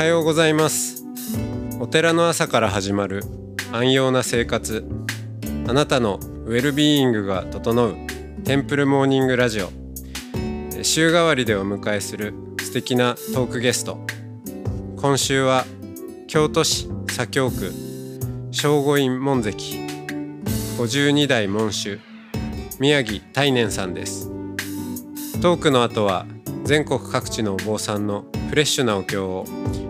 はようございます。お寺の朝から始まる安養な生活。あなたのウェルビーイングが整うテンプルモーニングラジオ。週替わりでお迎えする素敵なトークゲスト。今週は京都市左京区正五院門跡52代門主宮城大念さんです。トークの後は全国各地のお坊さんのフレッシュなお経を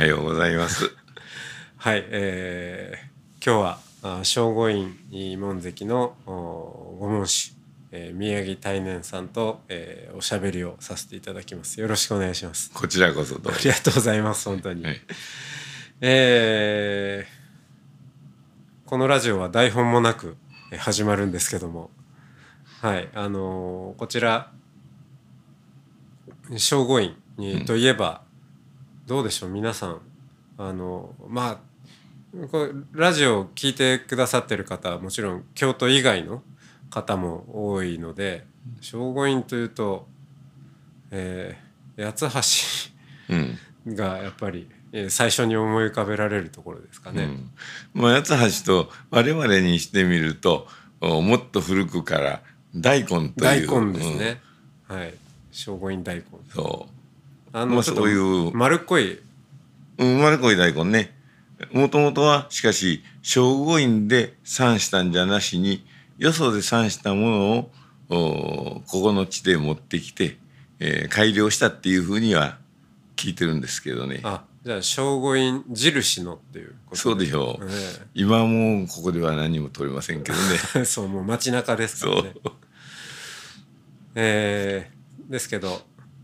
はようございます。はい、えー、今日はあ正五院門跡のおご門主、えー宮城大念さんと、えーおしゃべりをさせていただきます。よろしくお願いします。こちらこそどうぞ。ありがとうございます本当に、はい。えーこのラジオは台本もなくえー始まるんですけども。はいあのーこちら正五院にといえば、どうでしょう皆さんあのまあこれラジオを聞いてくださってる方はもちろん京都以外の方も多いので正五院というと、えー八橋うん。がやっぱり、えー最初に思い浮かべられるところですかね。うん。まあ、八橋と我々にしてみると、おもっと古くから大根という。大根ですね。はい。正五院大根。うあまあちょっとそういう丸っこい。う。うん、生まれこい大根ね。もともとは、しかし、正五院で産したんじゃなしに、よそで産したものを、おここの地で持ってきて、えー改良したっていうふうには聞いてるんですけどね。あ、じゃあ正五院印のっていうことそうでしょう。え今はもうここでは何も取れませんけどね。え そうもう街中ですからね。えーですけど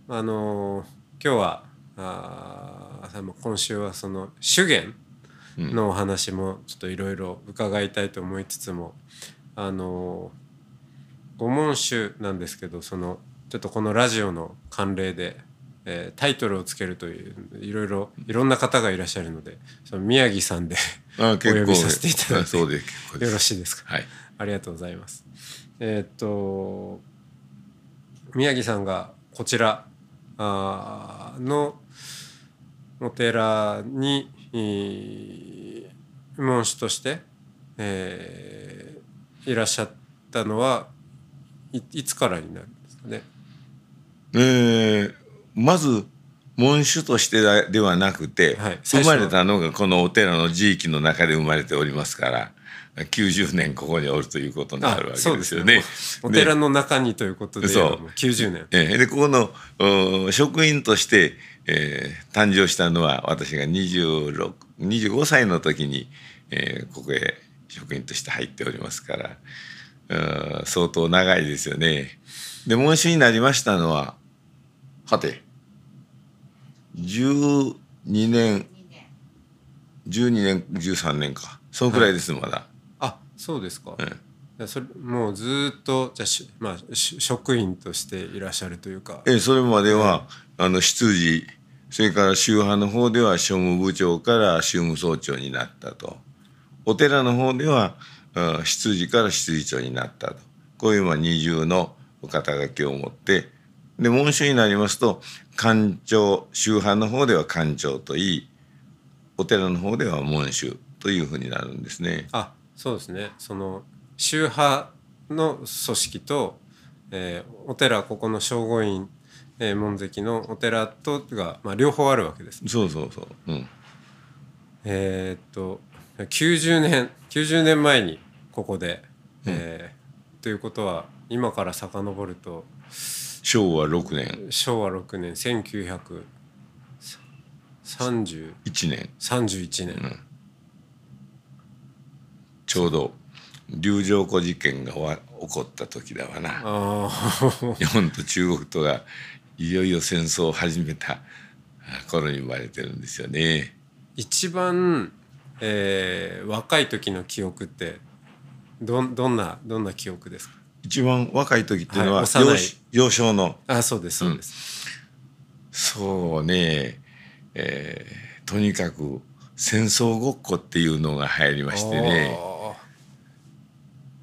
あのー今日はあー今週はその修験のお話もちょっといろいろ伺いたいと思いつつもあのー御門主なんですけどそのちょっとこのラジオの慣例で、えータイトルをつけるといういろいろいろんな方がいらっしゃるのでその宮城さんであ お呼びさせていただいてよろしいですか？はいありがとうございます。えーっと宮城さんがこちらあーのお寺にえー門主として、えーいらっしゃったのはいいつからになるんですかね？えーまず門主としてだではなくて、はい。生まれたのがこのお寺の地域の中で生まれておりますから90年ここにおるということになるわけそうですよね。お寺の中にということでそうもう90年。えーでここのお職員として、えー誕生したのは私が26 25歳の時に、えーここへ職員として入っておりますからうん相当長いですよね。で門主になりましたのははて12年12年13年かそのくらいです、まだ。あそうですか。それもうずーっとじゃあしまあし職員としていらっしゃるというか。ええそれまでは、あの執事それから宗派の方では庶務部長から宗務総長になったとお寺の方ではうん執事から執事長になったとこういうまあ二重の肩書きを持ってで門主になりますと官長宗派の方では官長といいお寺の方では門主というふうになるんですね。あそうですねその宗派の組織と、えーお寺ここの正五院、えー門跡のお寺とが、まあ、両方あるわけです。そうそうそう。うん。えーっと90年90年前にここで、えーということは今から遡ると昭和6年昭和6年1931 1年31年、ちょうど龍城湖事件がわ起こった時だわな。日本と中国とがいよいよ戦争を始めた。頃に生まれてるんですよね。一番、えー、若い時の記憶ってどどんなどんな記憶ですか？一番若い時っていうのは、はい幼い。幼少の。あそうですそうです、そうね、えーとにかく戦争ごっこっていうのが流行りましてね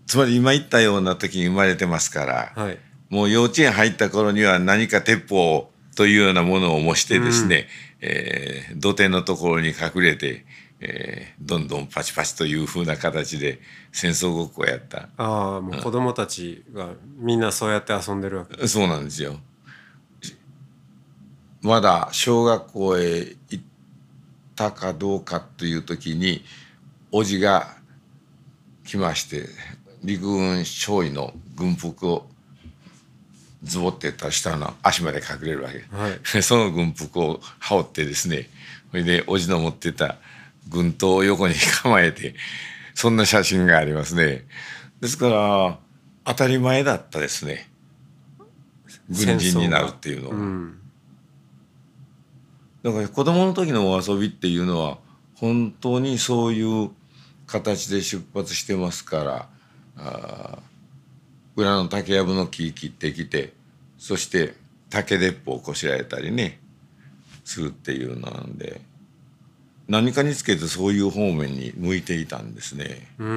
つまり今言ったような時に生まれてますから、はい。もう幼稚園入った頃には何か鉄砲というようなものを模してですね、えー土手のところに隠れて、えーどんどんパチパチというふうな形で戦争ごっこをやった。ああもう子供たちがみんなそうやって遊んでるわけ。そうなんですよ。まだ小学校へ行ったかどうかという時に叔父が来まして陸軍少尉の軍服をズボってったら下の足まで隠れるわけ。はい その軍服を羽織ってですねそれで叔父の持ってた軍刀を横に構えてそんな写真がありますね。ですから当たり前だったですね軍人になるっていうのは。うんだから子供の時のお遊びっていうのは本当にそういう形で出発してますからあー裏の竹やぶの木切ってきてそして竹鉄砲をこしらえたりねするっていうのなんで何かにつけてそういう方面に向いていたんですね。うー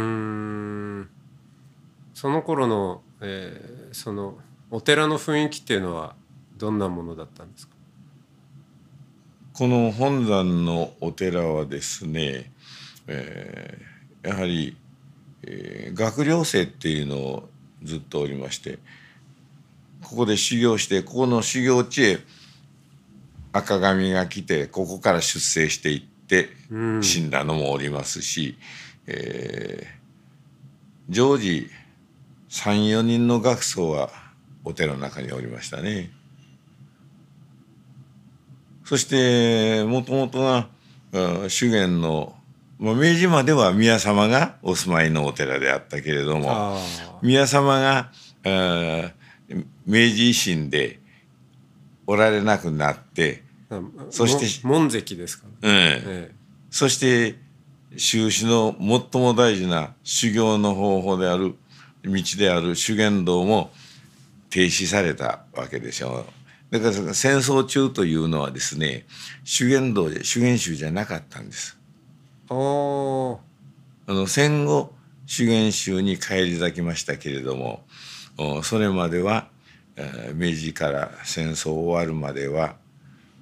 んその頃の、えーそのお寺の雰囲気っていうのはどんなものだったんですか？この本山のお寺はですね、えーやはり、えー学寮生っていうのをずっとおりましてここで修行してここの修行地へ赤髪が来てここから出征していってうん死んだのもおりますし、えー常時34人の学僧はお寺の中におりましたね。そしてもともとがうん修験の、まあ、明治までは宮様がお住まいのお寺であったけれどもあ宮様がうん明治維新でおられなくなって、あそしても門跡ですから、うん、えそして修士の最も大事な修行の方法である道である修験道も停止されたわけでしょう。だから戦争中というのはですね修験道で修験宗じゃなかったんです。あの戦後修験宗に返り咲きましたけれどもおそれまでは、えー明治から戦争終わるまでは、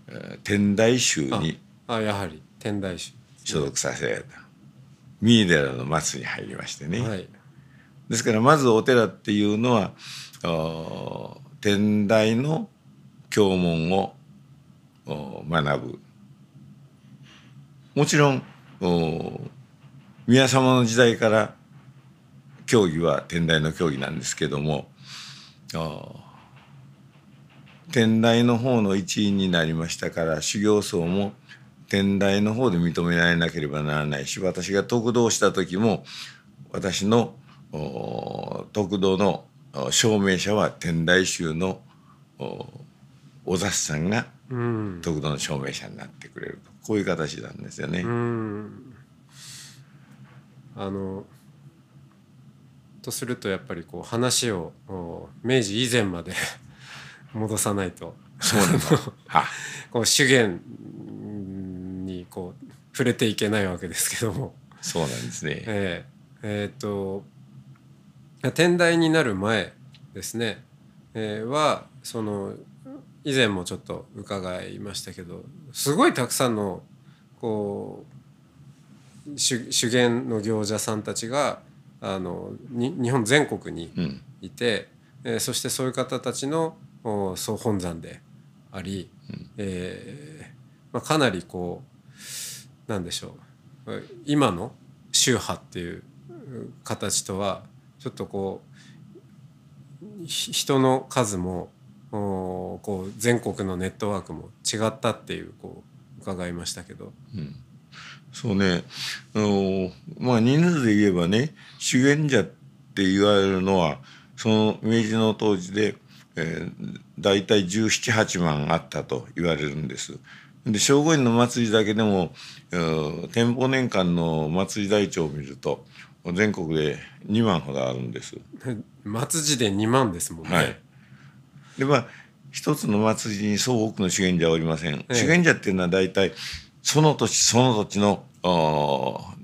えー天台宗にあやはり天台宗。所属させられた。三井寺の松に入りましてね、はい。ですからまずお寺っていうのは天台の教門をお学ぶ。もちろんお宮様の時代から教義は天台の教義なんですけども天台の方の一員になりましたから修行僧も天台の方で認められなければならないし私が得道した時も私のお得道のお証明者は天台宗のおお雑さんがうん。得道の証明者になってくれるとこういう形なんですよね。うん。あのとするとやっぱりこう話をお明治以前まで 戻さないと。そうなこう修験にこう触れていけないわけですけども。そうなんですね。ええ。えーと天台になる前ですね、えーはその以前もちょっと伺いましたけどすごいたくさんのこう修修験の行者さんたちがあのに日本全国にうん。いて、えーそしてそういう方たちのお総本山であり、えーまあ、かなりこうなんでしょう。今の宗派っていう形とはちょっとこうひ人の数もおこう全国のネットワークも違ったっていうこう伺いましたけど。そうね。あのまあ人数で言えばね修験者って言われるのはその明治の当時で、えー、大体1718万あったと言われるんです。で正午院の祭りだけでも店舗年間の祭り台帳を見ると全国で2万ほどあるんです。末時で2万ですもんね、はい、でまあ一つの祭りにそう多くの修験者はおりません、ええ、修験者っていうのは大体その土地その土地の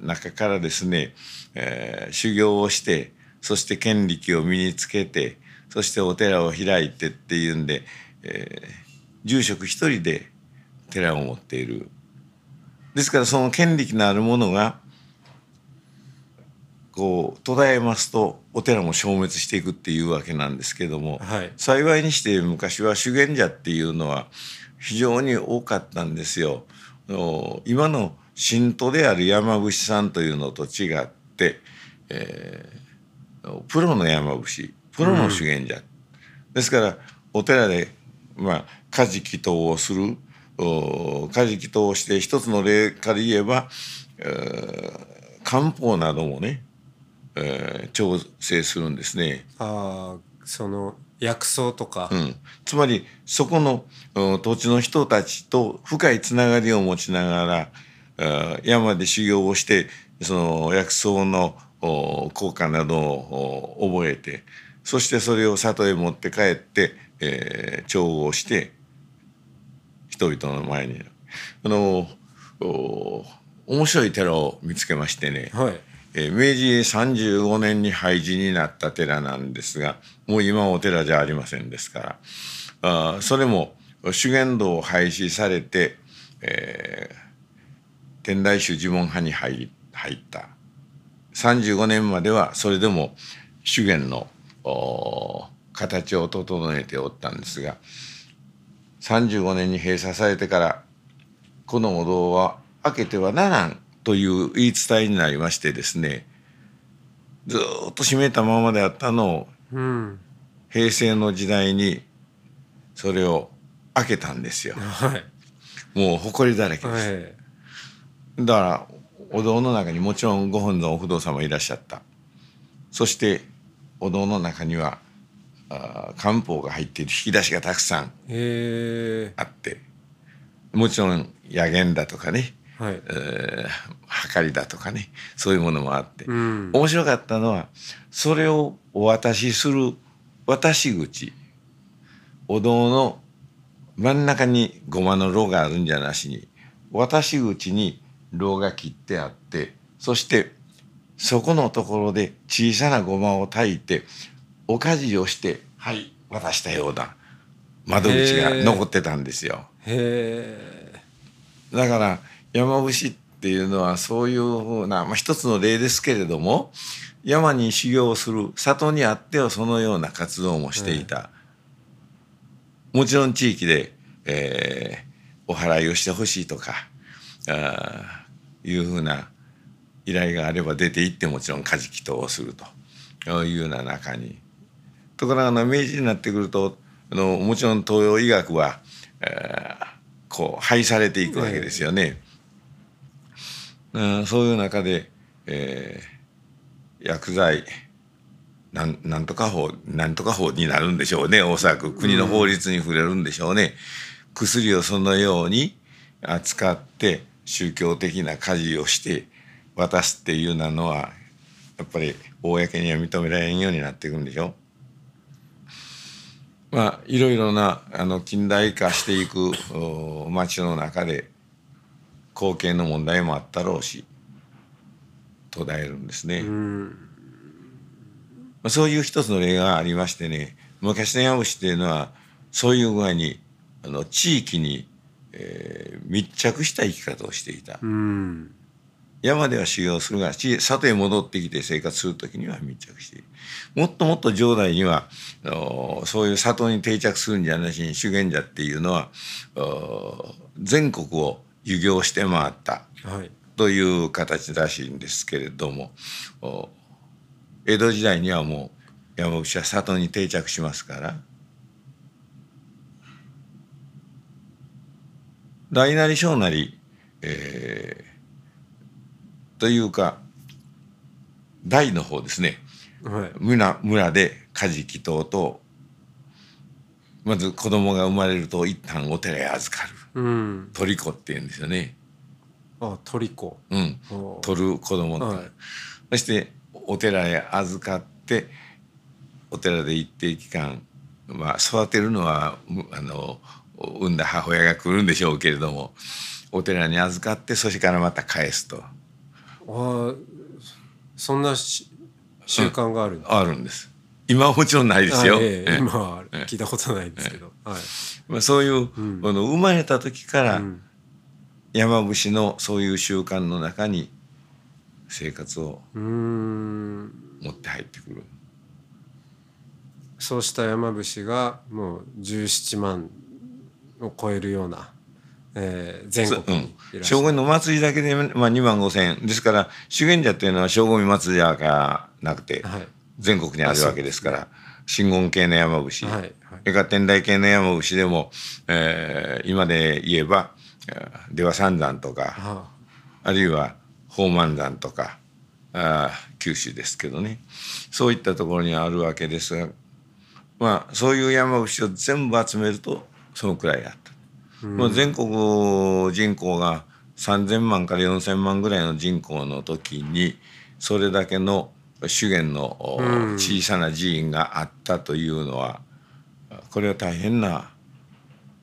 中からですね、えー、修行をしてそして権力を身につけてそしてお寺を開いてっていうんで、えー、住職一人で寺を持っている。ですからその権力のあるものがこう途絶えますとお寺も消滅していくっていうわけなんですけども、はい、幸いにして昔は修験者っていうのは非常に多かったんですよ。今の信徒である山伏さんというのと違って、えー、プロの山伏プロの修験者、うん、ですからお寺でまあ家事祈祷をする家事祈祷をして一つの例から言えば、えー、漢方などもねえー、調整するんですね。あその薬草とか、うん、つまりそこの、うん、土地の人たちと深いつながりを持ちながら山で修行をしてその薬草の効果などを覚えてそしてそれを里へ持って帰って、えー、調合して人々の前に。あの面白い寺を見つけましてね、はい。えー、明治35年に廃寺になった寺なんですがもう今お寺じゃありませんですから。あそれも修験道を廃止されて、えー、天台宗呪文派に入入った。35年まではそれでも修験の形を整えておったんですが35年に閉鎖されてからこのお堂は開けてはならん。という言い伝えになりましてですねずっと閉めたままであったのを、うん、平成の時代にそれを開けたんですよ。はい、もう埃だらけです。はい、だからお堂の中にもちろんご本尊お不動様いらっしゃった。そしてお堂の中にはあ漢方が入っている引き出しがたくさんあってもちろん野源だとかねはい、えー、はりだとかねそういうものもあって、うん、面白かったのはそれをお渡しする渡し口。お堂の真ん中にごまの炉があるんじゃなしに渡し口に炉が切ってあってそしてそこのところで小さなごまを炊いておかじをしてはい。渡したような窓口が残ってたんですよ。だから山伏っていうのはそういうふうな、まあ、一つの例ですけれども山に修行をする里にあってはそのような活動もしていた、うん、もちろん地域で、えー、お祓いをしてほしいとかあいうふうな依頼があれば出て行ってもちろん家事祈祷をすると。いうような中に。ところがあの明治になってくるとあのもちろん東洋医学は、えー、こう廃されていくわけですよね。うん、そういう中で、えー、薬剤なんなんとか法なんとか法になるんでしょうね。おそらく国の法律に触れるんでしょうね、うん、薬をそのように扱って宗教的な家事をして渡すっていうなのはやっぱり公には認められんようになっていくんでしょまあいろいろなあの近代化していく町の中で後継の問題もあったろうし途絶えるんですね。まあ、そういう一つの例がありましてね昔の山伏っていうのはそういう具合にあの地域に、えー、密着した生き方をしていた。山では修行するが里へ戻ってきて生活する時には密着しているもっともっと上代にはそういう里に定着するんじゃなしに修験者っていうのは全国を遊行して回った、という形らしいんですけれども。江戸時代にはもう山伏は里に定着しますから。大なり小なり、えー、というか大の方ですね、はい、村村で家事祈祷とまず子供が生まれると一旦お寺へ預かる。うん。鳥子って言うんですよね。あ鳥子うん、取る子供って、はい。そしてお寺へ預かってお寺で一定期間、まあ、育てるのはむあの産んだ母親が来るんでしょうけれどもお寺に預かってそしてからまた返すと。あーそんなし習慣があるんだ、あるんです。今はもちろんないですよ。あええええ。今は聞いたことないですけど、はいまあ、そういう、ん。あの生まれた時からうん。山伏のそういう習慣の中に生活を持って入ってくる。そうした山伏がもう17万を超えるような、えー全国にいらっしゃる、正午の祭りだけで、まあ、2万5千円。ですから修験者っていうのは正午祭りじゃなくてはい。全国にあるわけですから真言系の山伏、はいはい。それから天台系の山伏でも、えー今で言えばえー出羽三山とかあ。あるいは宝満山とかあー九州ですけどね。そういったところにあるわけですがまあそういう山伏を全部集めるとそのくらいあった。もう全国人口が3,000万から4,000万ぐらいの人口の時にそれだけの資源の小さな寺院があったというのはこれは大変な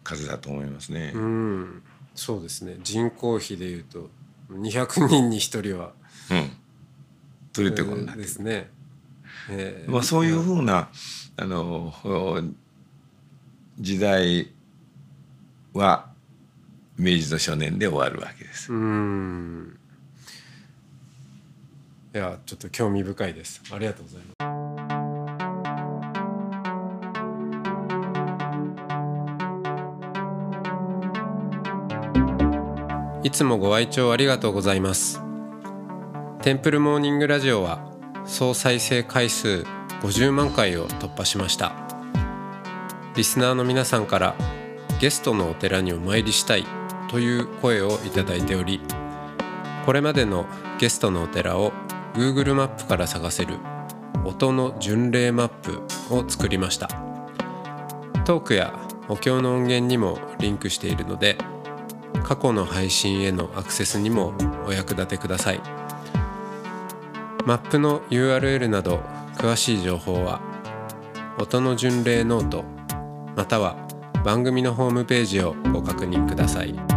数だと思いますね。うん。そうですね。人口比でいうと200人に1人は、うん、取れてえーこんなですね、えー。まあ、そういうふうなあのお時代は明治の初年で終わるわけです。うんいやちょっと興味深いです。ありがとうございます。いつもご愛聴ありがとうございます。テンプルモーニングラジオは総再生回数50万回を突破しました。リスナーの皆さんからゲストのお寺にお参りしたいという声をいただいておりこれまでのゲストのお寺を Google マップから探せる音の巡礼マップを作りました。トークやお経の音源にもリンクしているので過去の配信へのアクセスにもお役立てください。マップの URL など詳しい情報は音の巡礼ノートまたは番組のホームページをご確認ください。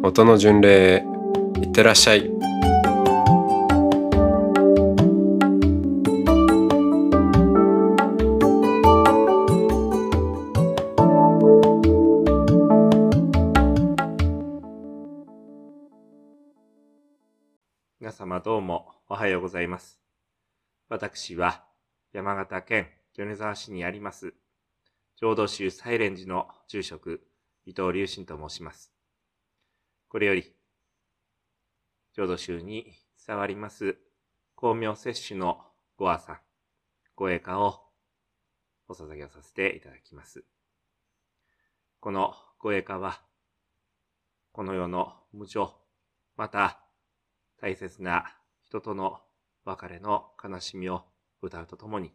音の巡礼へいってらっしゃい皆様どうもおはようございます。私は山形県米沢市にあります浄土宗サイレン寺の住職伊藤隆信と申します。これより浄土宗に伝わります光明摂取のご阿さん、ご栄華をお捧げをさせていただきます。このご栄華はこの世の無常、また大切な人との別れの悲しみを歌うとともに、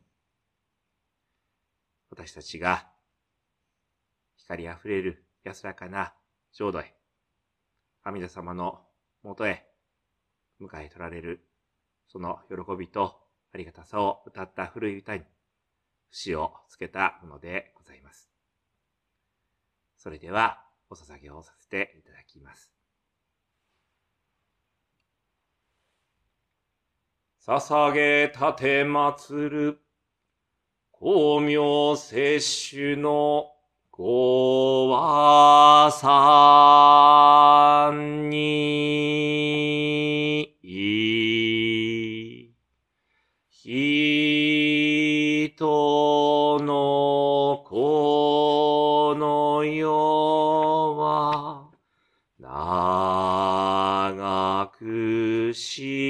私たちが光あふれる安らかな浄土へ、阿弥陀様のもとへ迎え取られる、その喜びとありがたさを歌った古い歌に、節をつけたものでございます。それでは、お捧げをさせていただきます。捧げたてまつる、光明摂取のごわさんに、人の子の世は、長くし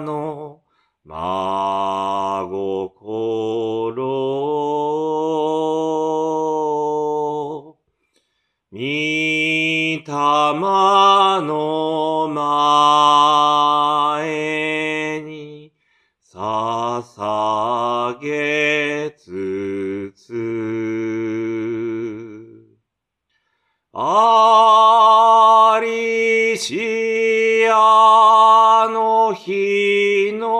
の真心。御霊の前日の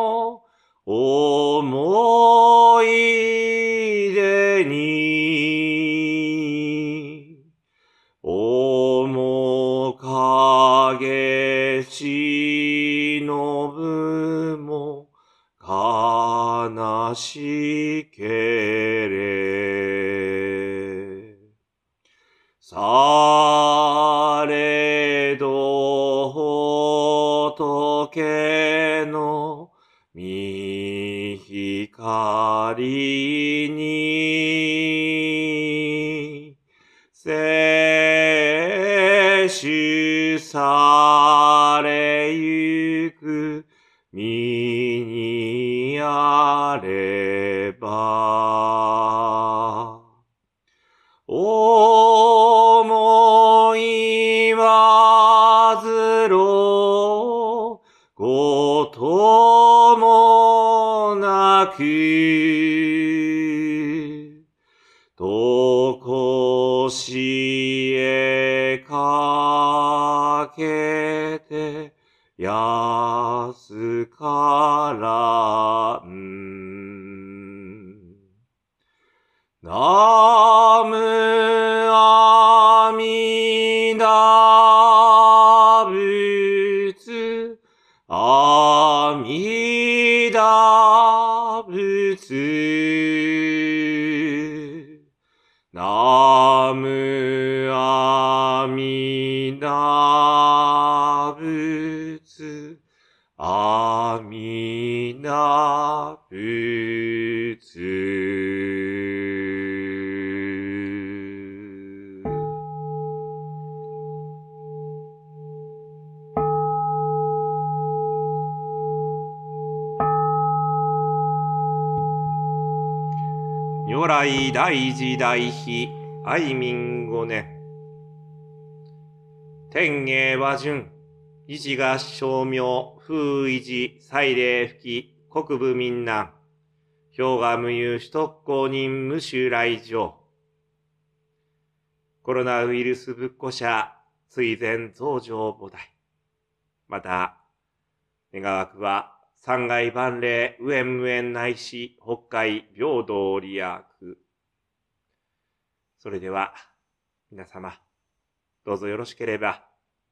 如来大時大悲愛民五年天芸和順維持が称名風維持祭礼吹き国部民難氷河無有首都公認無襲来場コロナウイルス仏庫者追善増上菩提。また願わくは三階万礼無縁無縁内し北海平等利益それでは皆様どうぞよろしければ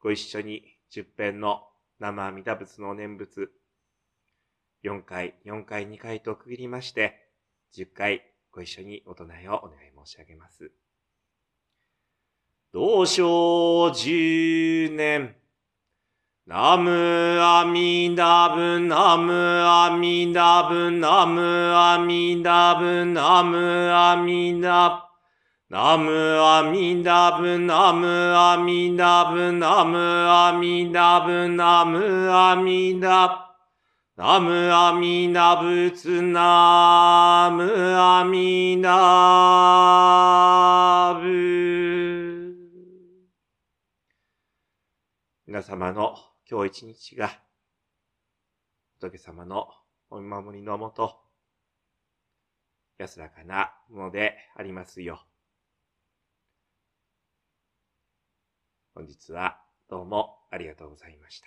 ご一緒に十遍の生阿弥陀仏の念仏4回、4回、2回と区切りまして10回ご一緒にお唱えをお願い申し上げます。同生十年ナムアミダブナムアミダブナムアミダブナムアミダブナムアミダブナムアミダブナムアミダブナムアミダブナムアミダ仏ナムアミダブ。皆様の今日一日が仏様のお見守りのもと安らかなものでありますよ。本日はどうもありがとうございました。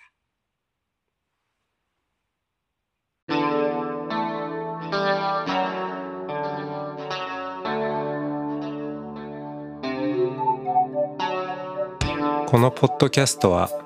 このポッドキャストは